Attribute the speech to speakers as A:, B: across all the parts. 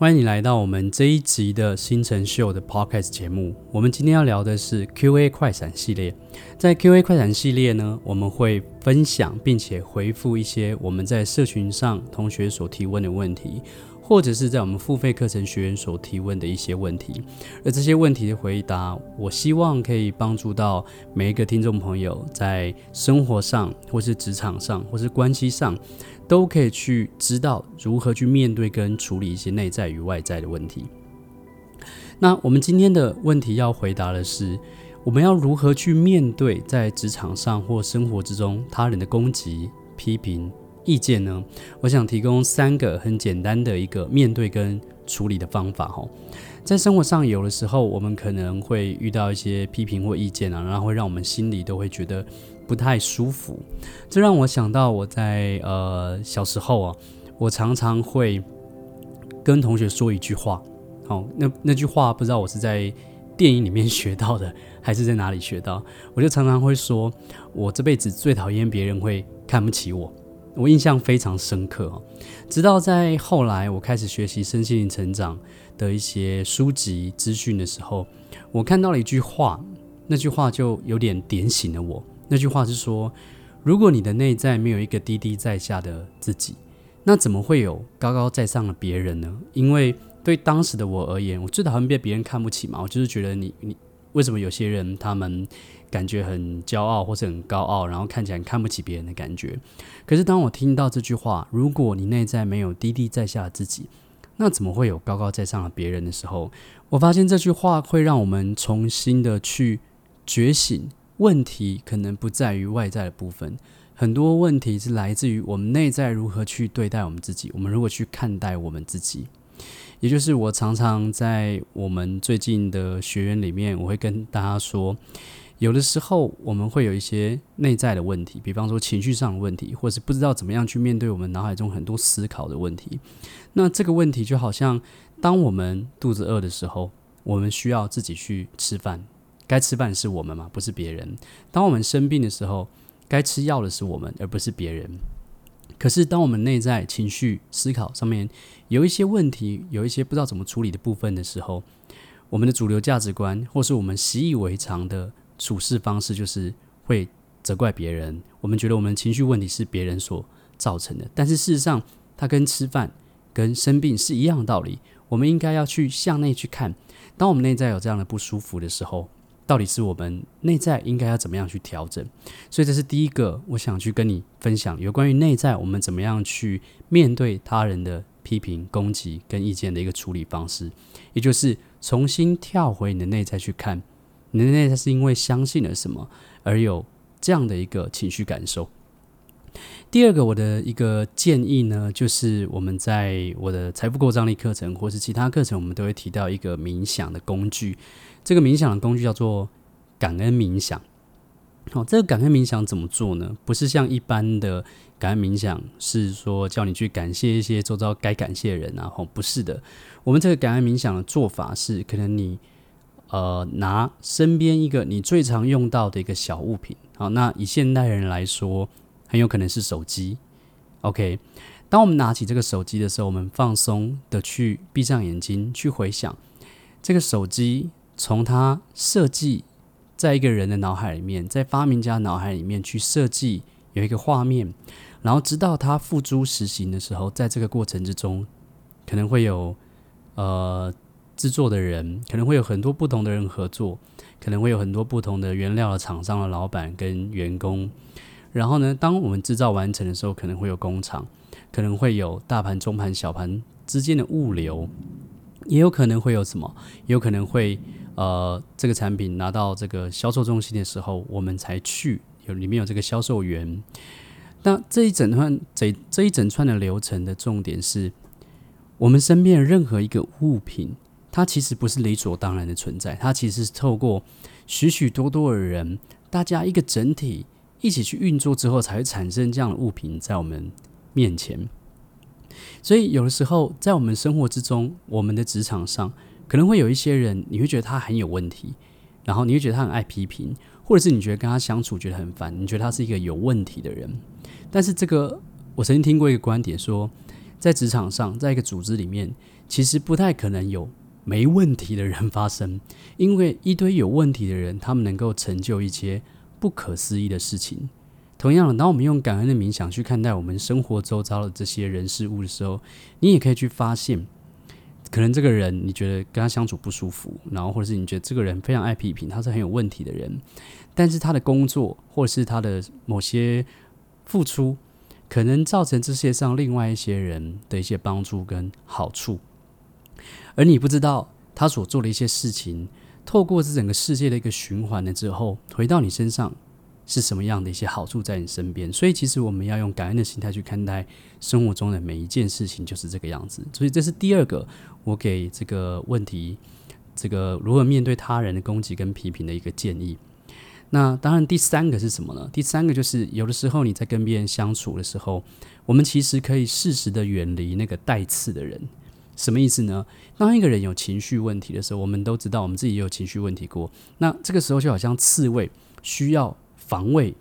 A: 欢迎你来到我们这一集的新成秀的 Podcast 节目。我们今天要聊的是 Q&A 快闪系列。在 Q&A 快闪系列呢，我们会分享并且回复一些我们在社群上同学所提问的问题。或者是在我们付费课程学员所提问的一些问题，而这些问题的回答，我希望可以帮助到每一个听众朋友，在生活上，或是职场上，或是关系上，都可以去知道如何去面对跟处理一些内在与外在的问题。那我们今天的问题要回答的是，我们要如何去面对在职场上或生活之中他人的攻击、批评。意见呢？我想提供三个很简单的一个面对跟处理的方法哈。在生活上，有的时候我们可能会遇到一些批评或意见啊，然后会让我们心里都会觉得不太舒服。这让我想到我在呃小时候啊，我常常会跟同学说一句话，好，那那句话不知道我是在电影里面学到的，还是在哪里学到？我就常常会说，我这辈子最讨厌别人会看不起我。我印象非常深刻哦，直到在后来我开始学习身心灵成长的一些书籍资讯的时候，我看到了一句话，那句话就有点点醒了我。那句话是说：如果你的内在没有一个低低在下的自己，那怎么会有高高在上的别人呢？因为对当时的我而言，我最讨厌被别人看不起嘛，我就是觉得你你为什么有些人他们。感觉很骄傲，或是很高傲，然后看起来看不起别人的感觉。可是当我听到这句话，如果你内在没有低低在下的自己，那怎么会有高高在上的别人的时候？我发现这句话会让我们重新的去觉醒。问题可能不在于外在的部分，很多问题是来自于我们内在如何去对待我们自己，我们如何去看待我们自己。也就是我常常在我们最近的学员里面，我会跟大家说。有的时候我们会有一些内在的问题，比方说情绪上的问题，或是不知道怎么样去面对我们脑海中很多思考的问题。那这个问题就好像，当我们肚子饿的时候，我们需要自己去吃饭，该吃饭是我们嘛，不是别人。当我们生病的时候，该吃药的是我们，而不是别人。可是当我们内在情绪思考上面有一些问题，有一些不知道怎么处理的部分的时候，我们的主流价值观，或是我们习以为常的。处事方式就是会责怪别人，我们觉得我们情绪问题是别人所造成的，但是事实上，它跟吃饭、跟生病是一样的道理。我们应该要去向内去看，当我们内在有这样的不舒服的时候，到底是我们内在应该要怎么样去调整？所以这是第一个，我想去跟你分享有关于内在我们怎么样去面对他人的批评、攻击跟意见的一个处理方式，也就是重新跳回你的内在去看。你的内在是因为相信了什么而有这样的一个情绪感受。第二个，我的一个建议呢，就是我们在我的财富扩张力课程或是其他课程，我们都会提到一个冥想的工具。这个冥想的工具叫做感恩冥想。好，这个感恩冥想怎么做呢？不是像一般的感恩冥想，是说叫你去感谢一些周遭该感谢的人啊。哦，不是的，我们这个感恩冥想的做法是，可能你。呃，拿身边一个你最常用到的一个小物品，好，那以现代人来说，很有可能是手机。OK，当我们拿起这个手机的时候，我们放松的去闭上眼睛，去回想这个手机从它设计在一个人的脑海里面，在发明家脑海里面去设计有一个画面，然后直到它付诸实行的时候，在这个过程之中，可能会有呃。制作的人可能会有很多不同的人合作，可能会有很多不同的原料的厂商的老板跟员工。然后呢，当我们制造完成的时候，可能会有工厂，可能会有大盘、中盘、小盘之间的物流，也有可能会有什么，有可能会呃，这个产品拿到这个销售中心的时候，我们才去有里面有这个销售员。那这一整串这这一整串的流程的重点是。我们身边的任何一个物品，它其实不是理所当然的存在，它其实是透过许许多多的人，大家一个整体一起去运作之后，才会产生这样的物品在我们面前。所以，有的时候在我们生活之中，我们的职场上，可能会有一些人，你会觉得他很有问题，然后你会觉得他很爱批评，或者是你觉得跟他相处觉得很烦，你觉得他是一个有问题的人。但是，这个我曾经听过一个观点说，在职场上，在一个组织里面，其实不太可能有没问题的人发生，因为一堆有问题的人，他们能够成就一些不可思议的事情。同样的，当我们用感恩的冥想去看待我们生活周遭的这些人事物的时候，你也可以去发现，可能这个人你觉得跟他相处不舒服，然后或者是你觉得这个人非常爱批评，他是很有问题的人，但是他的工作或者是他的某些付出，可能造成这世界上另外一些人的一些帮助跟好处，而你不知道他所做的一些事情，透过这整个世界的一个循环了之后，回到你身上。是什么样的一些好处在你身边？所以其实我们要用感恩的心态去看待生活中的每一件事情，就是这个样子。所以这是第二个我给这个问题，这个如何面对他人的攻击跟批评的一个建议。那当然第三个是什么呢？第三个就是有的时候你在跟别人相处的时候，我们其实可以适时的远离那个带刺的人。什么意思呢？当一个人有情绪问题的时候，我们都知道我们自己也有情绪问题过。那这个时候就好像刺猬需要。防卫，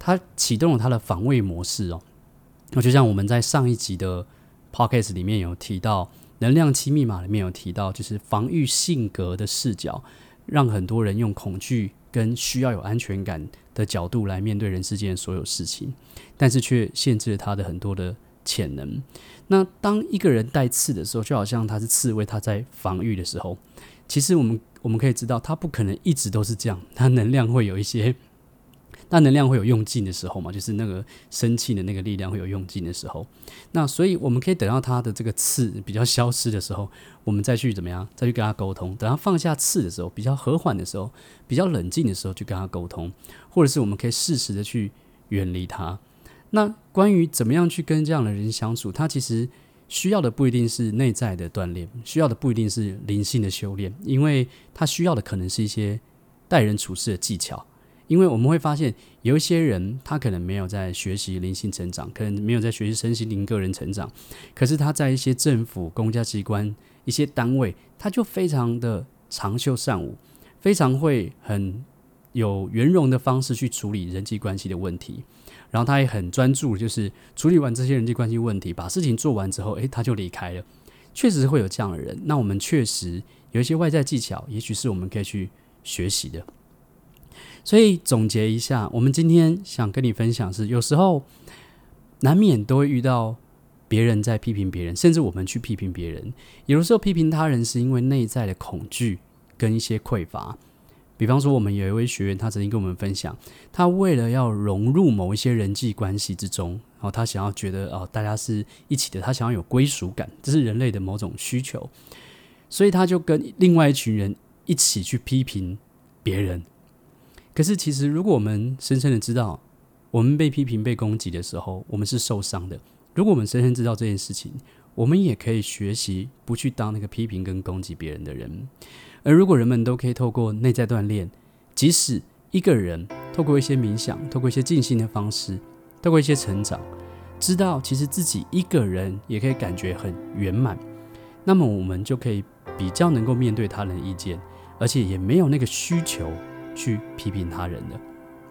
A: 它启动了它的防卫模式哦。那就像我们在上一集的 podcast 里面有提到，《能量七密码》里面有提到，就是防御性格的视角，让很多人用恐惧跟需要有安全感的角度来面对人世间所有事情，但是却限制了他的很多的潜能。那当一个人带刺的时候，就好像他是刺猬，他在防御的时候，其实我们我们可以知道，他不可能一直都是这样，他能量会有一些。那能量会有用尽的时候嘛，就是那个生气的那个力量会有用尽的时候。那所以我们可以等到他的这个刺比较消失的时候，我们再去怎么样，再去跟他沟通。等他放下刺的时候，比较和缓的时候，比较冷静的时候，去跟他沟通，或者是我们可以适时的去远离他。那关于怎么样去跟这样的人相处，他其实需要的不一定是内在的锻炼，需要的不一定是灵性的修炼，因为他需要的可能是一些待人处事的技巧。因为我们会发现，有一些人他可能没有在学习灵性成长，可能没有在学习身心灵个人成长，可是他在一些政府、公家机关、一些单位，他就非常的长袖善舞，非常会很有圆融的方式去处理人际关系的问题，然后他也很专注，就是处理完这些人际关系问题，把事情做完之后，诶，他就离开了。确实会有这样的人，那我们确实有一些外在技巧，也许是我们可以去学习的。所以总结一下，我们今天想跟你分享是，有时候难免都会遇到别人在批评别人，甚至我们去批评别人。有时候批评他人是因为内在的恐惧跟一些匮乏。比方说，我们有一位学员，他曾经跟我们分享，他为了要融入某一些人际关系之中，然后他想要觉得哦，大家是一起的，他想要有归属感，这是人类的某种需求，所以他就跟另外一群人一起去批评别人。可是，其实如果我们深深的知道，我们被批评、被攻击的时候，我们是受伤的。如果我们深深知道这件事情，我们也可以学习不去当那个批评跟攻击别人的人。而如果人们都可以透过内在锻炼，即使一个人透过一些冥想、透过一些静心的方式、透过一些成长，知道其实自己一个人也可以感觉很圆满，那么我们就可以比较能够面对他人的意见，而且也没有那个需求。去批评他人的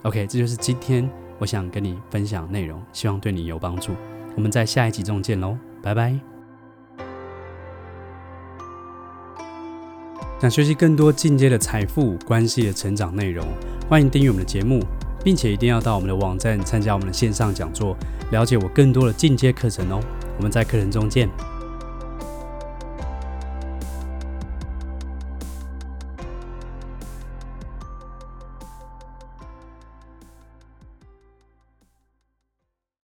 A: ，OK，这就是今天我想跟你分享内容，希望对你有帮助。我们在下一集中见喽，拜拜。想学习更多进阶的财富关系的成长内容，欢迎订阅我们的节目，并且一定要到我们的网站参加我们的线上讲座，了解我更多的进阶课程哦。我们在课程中见。